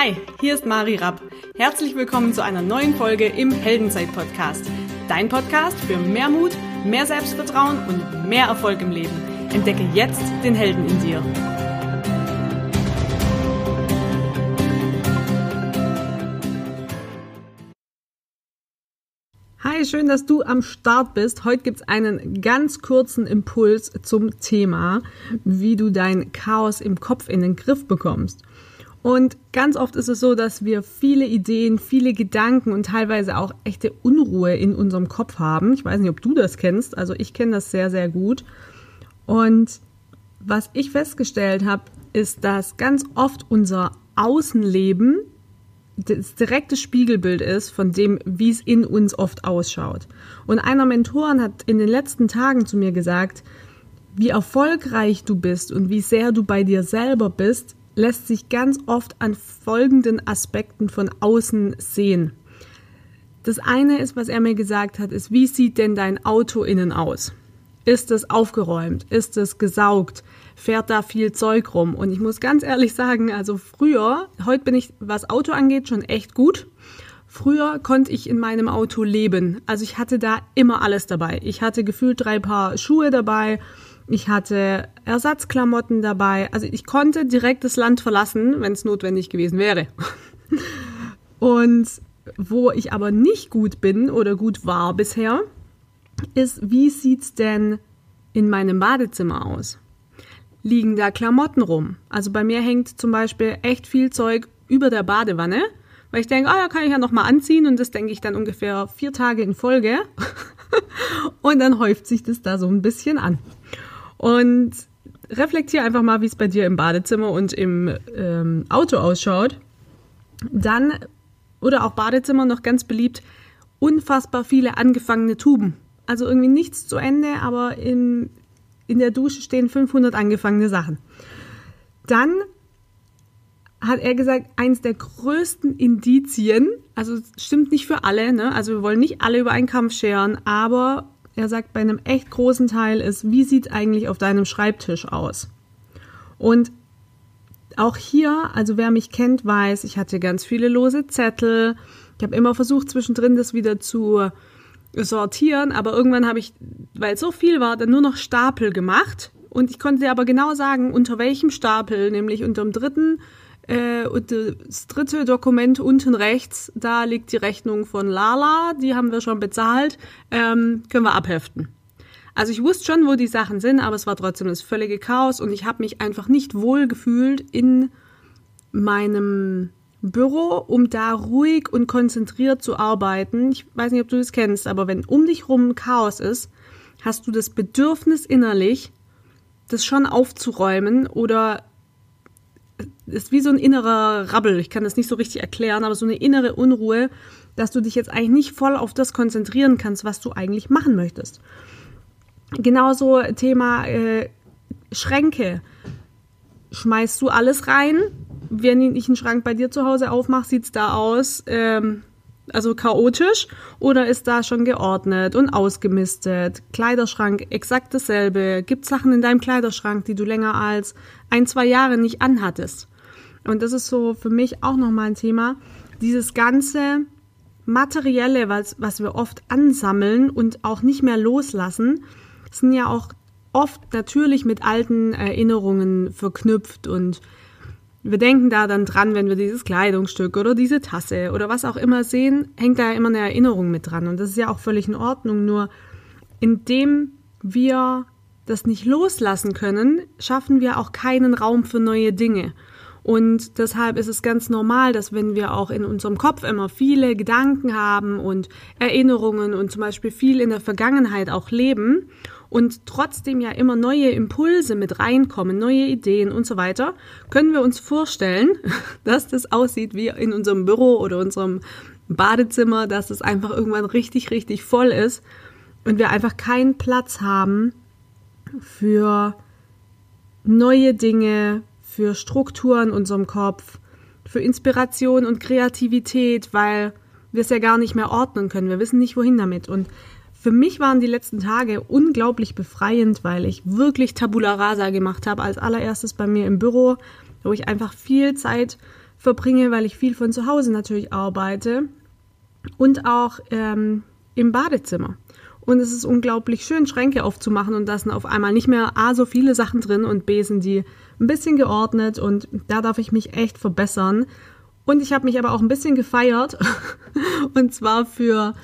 Hi, hier ist Mari Rapp. Herzlich willkommen zu einer neuen Folge im Heldenzeit-Podcast. Dein Podcast für mehr Mut, mehr Selbstvertrauen und mehr Erfolg im Leben. Entdecke jetzt den Helden in dir. Hi, schön, dass du am Start bist. Heute gibt es einen ganz kurzen Impuls zum Thema, wie du dein Chaos im Kopf in den Griff bekommst. Und ganz oft ist es so, dass wir viele Ideen, viele Gedanken und teilweise auch echte Unruhe in unserem Kopf haben. Ich weiß nicht, ob du das kennst. Also ich kenne das sehr, sehr gut. Und was ich festgestellt habe, ist, dass ganz oft unser Außenleben das direkte Spiegelbild ist von dem, wie es in uns oft ausschaut. Und einer Mentoren hat in den letzten Tagen zu mir gesagt, wie erfolgreich du bist und wie sehr du bei dir selber bist, lässt sich ganz oft an folgenden Aspekten von außen sehen. Das eine ist, was er mir gesagt hat, ist, wie sieht denn dein Auto innen aus? Ist es aufgeräumt? Ist es gesaugt? Fährt da viel Zeug rum? Und ich muss ganz ehrlich sagen, also früher, heute bin ich, was Auto angeht, schon echt gut. Früher konnte ich in meinem Auto leben. Also ich hatte da immer alles dabei. Ich hatte gefühlt drei Paar Schuhe dabei. Ich hatte Ersatzklamotten dabei. Also ich konnte direkt das Land verlassen, wenn es notwendig gewesen wäre. Und wo ich aber nicht gut bin oder gut war bisher, ist, wie sieht's denn in meinem Badezimmer aus? Liegen da Klamotten rum? Also bei mir hängt zum Beispiel echt viel Zeug über der Badewanne, weil ich denke, ah ja, kann ich ja noch mal anziehen und das denke ich dann ungefähr vier Tage in Folge und dann häuft sich das da so ein bisschen an. Und reflektiere einfach mal, wie es bei dir im Badezimmer und im ähm, Auto ausschaut. Dann, oder auch Badezimmer noch ganz beliebt, unfassbar viele angefangene Tuben. Also irgendwie nichts zu Ende, aber in, in der Dusche stehen 500 angefangene Sachen. Dann hat er gesagt, eins der größten Indizien, also stimmt nicht für alle, ne? also wir wollen nicht alle über einen Kampf scheren, aber er sagt, bei einem echt großen Teil ist, wie sieht eigentlich auf deinem Schreibtisch aus? Und auch hier, also wer mich kennt, weiß, ich hatte ganz viele lose Zettel. Ich habe immer versucht, zwischendrin das wieder zu sortieren, aber irgendwann habe ich, weil es so viel war, dann nur noch Stapel gemacht. Und ich konnte dir aber genau sagen, unter welchem Stapel, nämlich unter dem dritten äh, und das dritte Dokument unten rechts, da liegt die Rechnung von Lala, die haben wir schon bezahlt, ähm, können wir abheften. Also ich wusste schon, wo die Sachen sind, aber es war trotzdem das völlige Chaos und ich habe mich einfach nicht wohl gefühlt in meinem Büro, um da ruhig und konzentriert zu arbeiten. Ich weiß nicht, ob du das kennst, aber wenn um dich rum Chaos ist, hast du das Bedürfnis innerlich, das schon aufzuräumen oder ist wie so ein innerer Rabbel. Ich kann das nicht so richtig erklären, aber so eine innere Unruhe, dass du dich jetzt eigentlich nicht voll auf das konzentrieren kannst, was du eigentlich machen möchtest. Genauso Thema äh, Schränke. Schmeißt du alles rein? Wenn ich einen Schrank bei dir zu Hause aufmache, sieht es da aus, ähm, also chaotisch oder ist da schon geordnet und ausgemistet? Kleiderschrank exakt dasselbe. Gibt Sachen in deinem Kleiderschrank, die du länger als ein, zwei Jahre nicht anhattest? Und das ist so für mich auch nochmal ein Thema. Dieses ganze Materielle, was, was wir oft ansammeln und auch nicht mehr loslassen, sind ja auch oft natürlich mit alten Erinnerungen verknüpft und wir denken da dann dran, wenn wir dieses Kleidungsstück oder diese Tasse oder was auch immer sehen, hängt da ja immer eine Erinnerung mit dran. Und das ist ja auch völlig in Ordnung. Nur indem wir das nicht loslassen können, schaffen wir auch keinen Raum für neue Dinge. Und deshalb ist es ganz normal, dass wenn wir auch in unserem Kopf immer viele Gedanken haben und Erinnerungen und zum Beispiel viel in der Vergangenheit auch leben und trotzdem ja immer neue Impulse mit reinkommen, neue Ideen und so weiter, können wir uns vorstellen, dass das aussieht wie in unserem Büro oder unserem Badezimmer, dass es einfach irgendwann richtig, richtig voll ist und wir einfach keinen Platz haben für neue Dinge, für Strukturen in unserem Kopf, für Inspiration und Kreativität, weil wir es ja gar nicht mehr ordnen können. Wir wissen nicht, wohin damit. Und für mich waren die letzten Tage unglaublich befreiend, weil ich wirklich Tabula Rasa gemacht habe. Als allererstes bei mir im Büro, wo ich einfach viel Zeit verbringe, weil ich viel von zu Hause natürlich arbeite und auch ähm, im Badezimmer. Und es ist unglaublich schön, Schränke aufzumachen und da sind auf einmal nicht mehr A, so viele Sachen drin und B, sind die ein bisschen geordnet und da darf ich mich echt verbessern. Und ich habe mich aber auch ein bisschen gefeiert und zwar für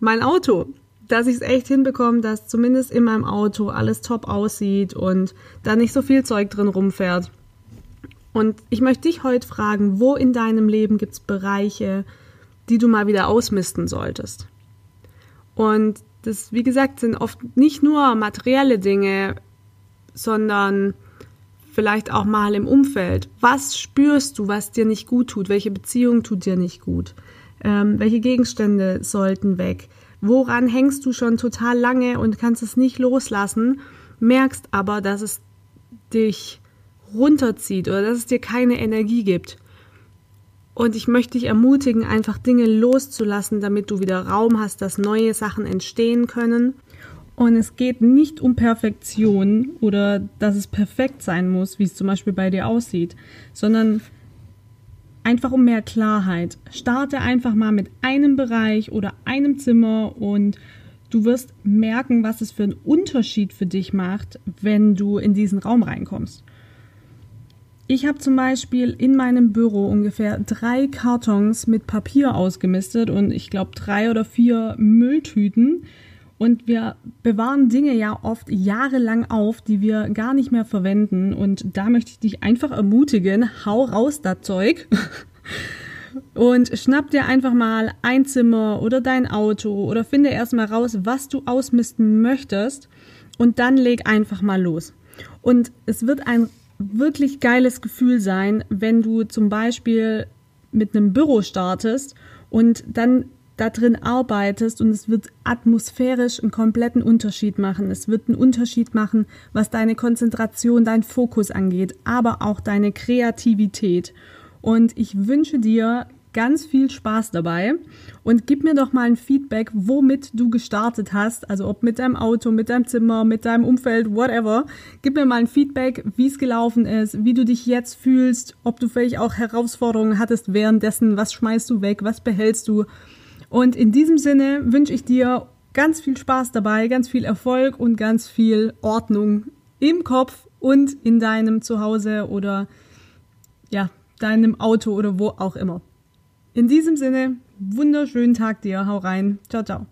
mein Auto, dass ich es echt hinbekomme, dass zumindest in meinem Auto alles top aussieht und da nicht so viel Zeug drin rumfährt. Und ich möchte dich heute fragen, wo in deinem Leben gibt es Bereiche, die du mal wieder ausmisten solltest? Und das, wie gesagt, sind oft nicht nur materielle Dinge, sondern vielleicht auch mal im Umfeld. Was spürst du, was dir nicht gut tut? Welche Beziehung tut dir nicht gut? Ähm, welche Gegenstände sollten weg? Woran hängst du schon total lange und kannst es nicht loslassen, merkst aber, dass es dich runterzieht oder dass es dir keine Energie gibt? Und ich möchte dich ermutigen, einfach Dinge loszulassen, damit du wieder Raum hast, dass neue Sachen entstehen können. Und es geht nicht um Perfektion oder dass es perfekt sein muss, wie es zum Beispiel bei dir aussieht, sondern einfach um mehr Klarheit. Starte einfach mal mit einem Bereich oder einem Zimmer und du wirst merken, was es für einen Unterschied für dich macht, wenn du in diesen Raum reinkommst. Ich habe zum Beispiel in meinem Büro ungefähr drei Kartons mit Papier ausgemistet und ich glaube drei oder vier Mülltüten. Und wir bewahren Dinge ja oft jahrelang auf, die wir gar nicht mehr verwenden. Und da möchte ich dich einfach ermutigen, hau raus das Zeug. Und schnapp dir einfach mal ein Zimmer oder dein Auto oder finde erstmal raus, was du ausmisten möchtest. Und dann leg einfach mal los. Und es wird ein wirklich geiles Gefühl sein, wenn du zum Beispiel mit einem Büro startest und dann da drin arbeitest und es wird atmosphärisch einen kompletten Unterschied machen. Es wird einen Unterschied machen, was deine Konzentration, dein Fokus angeht, aber auch deine Kreativität. Und ich wünsche dir ganz viel Spaß dabei und gib mir doch mal ein Feedback, womit du gestartet hast. Also ob mit deinem Auto, mit deinem Zimmer, mit deinem Umfeld, whatever. Gib mir mal ein Feedback, wie es gelaufen ist, wie du dich jetzt fühlst, ob du vielleicht auch Herausforderungen hattest währenddessen, was schmeißt du weg, was behältst du. Und in diesem Sinne wünsche ich dir ganz viel Spaß dabei, ganz viel Erfolg und ganz viel Ordnung im Kopf und in deinem Zuhause oder ja, deinem Auto oder wo auch immer. In diesem Sinne, wunderschönen Tag dir. Hau rein. Ciao, ciao.